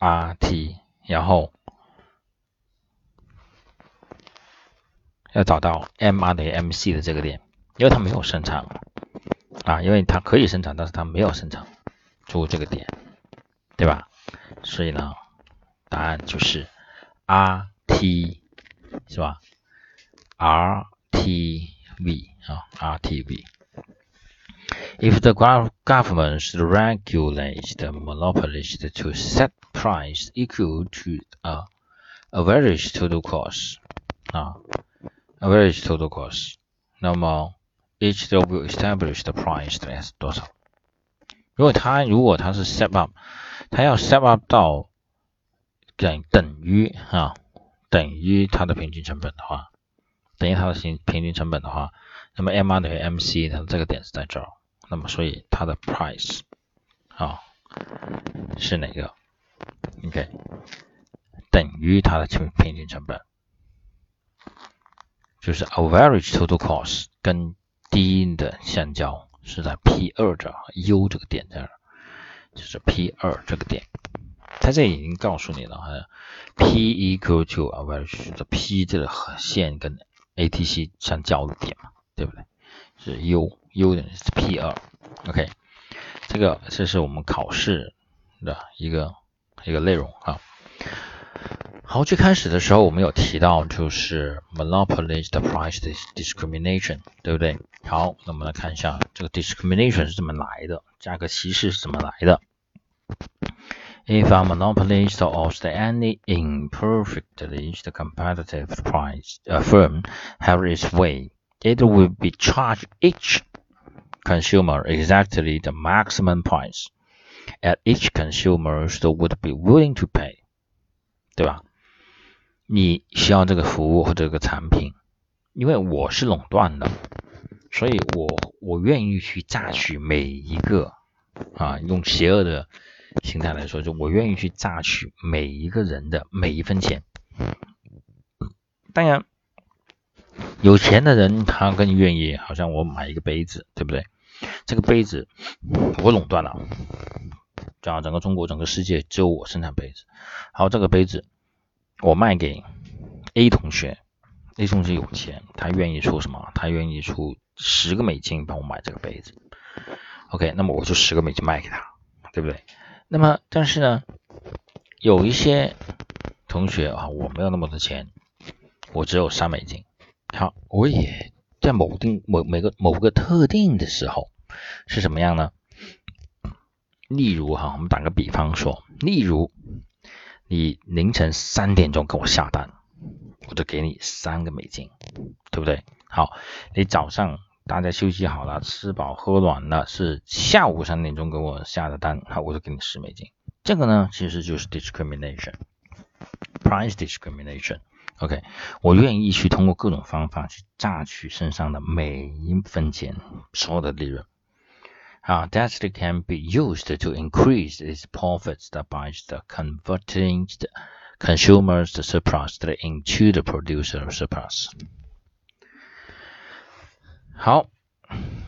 RT，然后要找到 MR 等于 MC 的这个点，因为它没有生产啊，因为它可以生产，但是它没有生产出这个点，对吧？所以呢，答案就是 RT 是吧？RTV 啊，RTV。If the government regulates the monopolies to set price equal to a average total cost 啊，average total cost，那么 each of establish the price as 多少？如果它如果它是 set up，它要 set up 到等等于啊等于它的平均成本的话，等于它的平平均成本的话，那么 M R 等于 M C，它这个点是在这儿。那么，所以它的 price 啊是哪个？OK，等于它的平平均成本，就是 average total cost 跟低的相交是在 P 二这 U 这个点这儿，就是 P 二这个点，它这已经告诉你了哈，P equal to average 的 P 这个线跟 ATC 相交的点嘛，对不对？是 U。U 等于是 P 二，OK，这个这是我们考试的一个一个内容啊。好，最开始的时候我们有提到就是 monopolies the price discrimination，对不对？好，那我们来看一下这个 discrimination 是怎么来的，价格歧视是怎么来的。If a monopolist or any imperfectly the competitive price a firm have its way, it will be charged each consumer exactly the maximum price at each consumer would be willing to pay，对吧？你需要这个服务或者这个产品，因为我是垄断的，所以我我愿意去榨取每一个啊，用邪恶的心态来说，就我愿意去榨取每一个人的每一分钱。当然，有钱的人他更愿意，好像我买一个杯子，对不对？这个杯子我垄断了，讲整个中国、整个世界只有我生产杯子。好，这个杯子我卖给 A 同学，A 同学有钱，他愿意出什么？他愿意出十个美金帮我买这个杯子。OK，那么我就十个美金卖给他，对不对？那么但是呢，有一些同学啊，我没有那么多钱，我只有三美金。好，我也。在某定某每个某个特定的时候是什么样呢？例如哈，我们打个比方说，例如你凌晨三点钟给我下单，我就给你三个美金，对不对？好，你早上大家休息好了，吃饱喝暖了，是下午三点钟给我下的单，好，我就给你十美金。这个呢，其实就是 discrimination，price discrimination。OK，我愿意去通过各种方法去榨取身上的每一分钱，所有的利润。啊，that can be used to increase its profits by the converting the consumers the surplus into the producer surplus。好，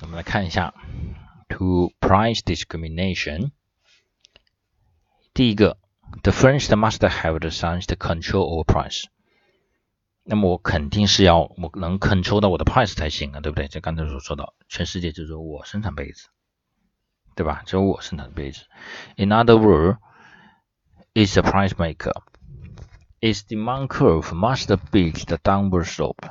我们来看一下 to price discrimination。第一个，the first must have the sense to control over price。那么我肯定是要我能 control 到我的 price 才行啊，对不对？就刚才所说到，全世界就是我生产杯子， 对吧？只有我生产杯子。In other words, is a price maker. Its demand curve must be the downward slope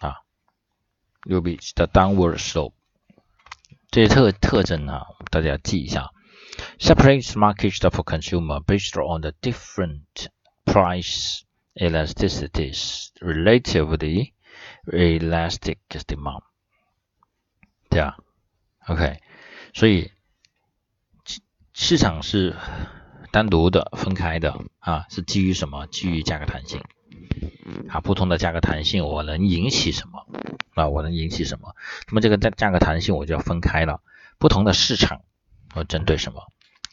啊，will be the downward slope。这些特特征啊，大家要记一下。Separates market for consumer based on the different price elasticities relatively elastic demand，对啊，OK，所以 市场是单独的、分开的啊，是基于什么？基于价格弹性啊，不同的价格弹性，我能引起什么啊？我能引起什么？那么这个价价格弹性我就要分开了，不同的市场我针对什么？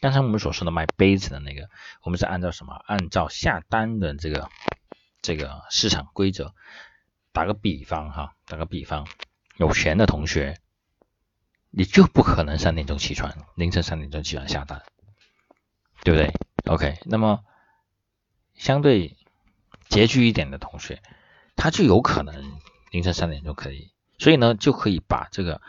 刚才我们所说的卖杯子的那个，我们是按照什么？按照下单的这个这个市场规则。打个比方哈，打个比方，有钱的同学，你就不可能三点钟起床，凌晨三点钟起床下单，对不对？OK，那么相对拮据一点的同学，他就有可能凌晨三点就可以，所以呢就可以把这个，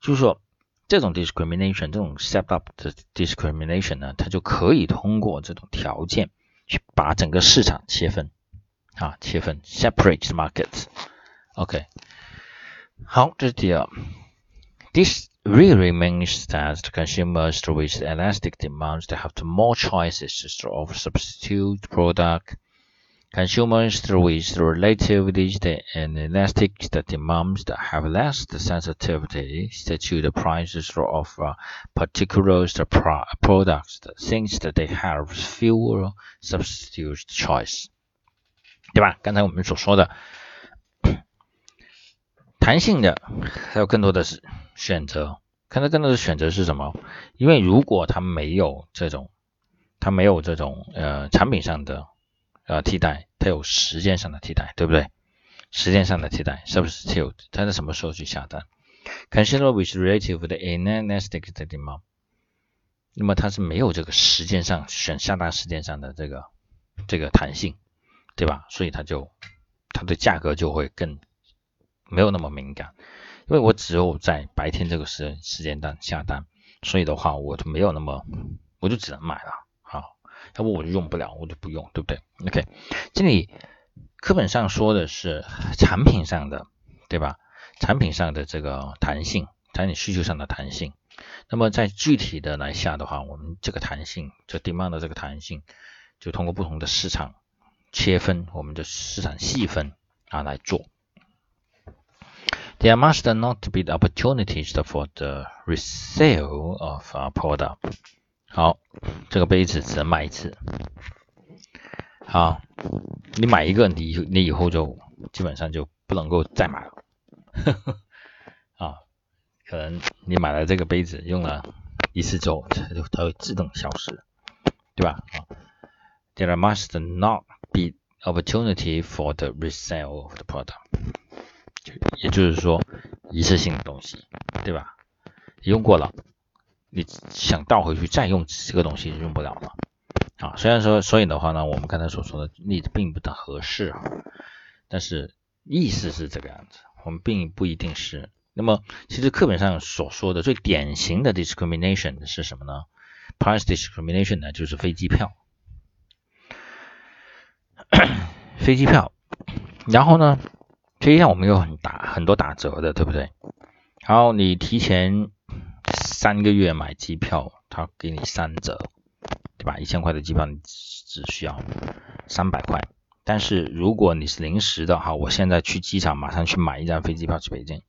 就是说这种 discrimination 这种 step up 的 discrimination 呢，它就可以通过这种条件去把整个市场切分啊，切分 separate markets，OK，好，这是第二 ，this really means that the consumers with elastic demands they have more choices of substitute product. Consumers with relatively elastic demands that have less sensitivity to the prices of uh, particular products since they have fewer substitute choice，对吧？刚才我们所说的 弹性的还有更多的是选择，看到更多的选择是什么？因为如果它没有这种，它没有这种呃产品上的呃替代，它有时间上的替代，对不对？时间上的替代是不是他有他在什么时候去下单？Consider which relative inelastic demand，那么它是没有这个时间上选下单时间上的这个这个弹性，对吧？所以它就它的价格就会更。没有那么敏感，因为我只有在白天这个时时间段下单，所以的话我就没有那么，我就只能买了，好，要不我就用不了，我就不用，对不对？OK，这里课本上说的是产品上的，对吧？产品上的这个弹性，产品需求上的弹性，那么在具体的来下的话，我们这个弹性，这 demand 的这个弹性，就通过不同的市场切分，我们的市场细分啊来做。There must not be the opportunities for the resale of a product。好，这个杯子只能买一次。好，你买一个，你你以后就基本上就不能够再买了。啊，可能你买了这个杯子用了一次之后，它就它会自动消失，对吧？啊，There must not be opportunity for the resale of the product。也就是说，一次性的东西，对吧？用过了，你想倒回去再用这个东西用不了了啊。虽然说，所以的话呢，我们刚才所说的例子并不太合适啊，但是意思是这个样子。我们并不一定是。那么，其实课本上所说的最典型的 discrimination 是什么呢？Price discrimination 呢，就是飞机票，飞机票，然后呢？飞机上我们有很打很多打折的，对不对？然后你提前三个月买机票，他给你三折，对吧？一千块的机票你只需要三百块。但是如果你是临时的哈，我现在去机场马上去买一张飞机票去北京，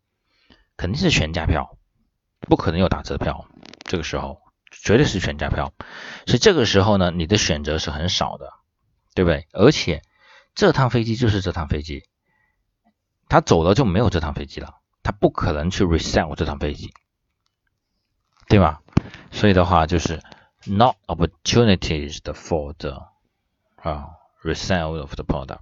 肯定是全价票，不可能有打折票。这个时候绝对是全价票，所以这个时候呢，你的选择是很少的，对不对？而且这趟飞机就是这趟飞机。他走了就没有这趟飞机了，他不可能去 resell 这趟飞机，对吧？所以的话就是 not opportunities for the 啊 resell of the product。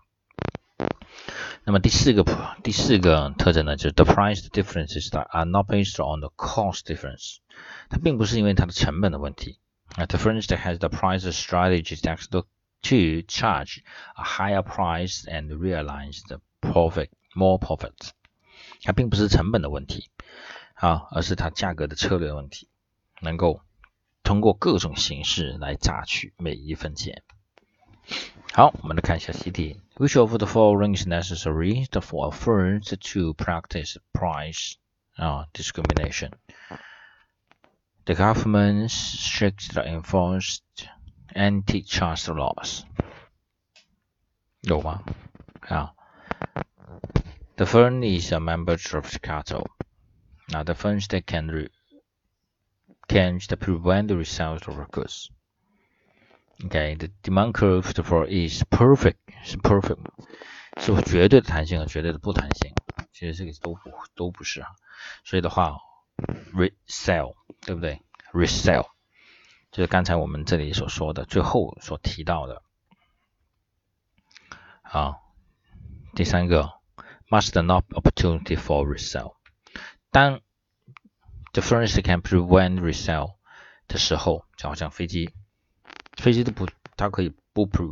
那么第四个第四个特征呢，就是 the price differences that are not based on the cost difference。它并不是因为它的成本的问题。啊，the firm that has the price strategy that to charge a higher price and realize the profit。 more profits，它并不是成本的问题啊，而是它价格的策略问题，能够通过各种形式来榨取每一分钱。好，我们来看一下习题。Which of the following is necessary for a firm to practice price 啊 discrimination? The government strictly enforced antitrust laws 有吗？啊 ？The firm is a member of Chicago. Now the firms that can re can prevent the result of goods. Okay, the demand curve for is perfect 是 perfect 是绝对的弹性和绝对的不弹性，其实这个都不都不是啊。所以的话，resell 对不对？resell 就是刚才我们这里所说的最后所提到的。好，第三个。 must not opportunity for resale。当 the furniture can prevent resale 的时候，就好像飞机，飞机都不，它可以不 prevent。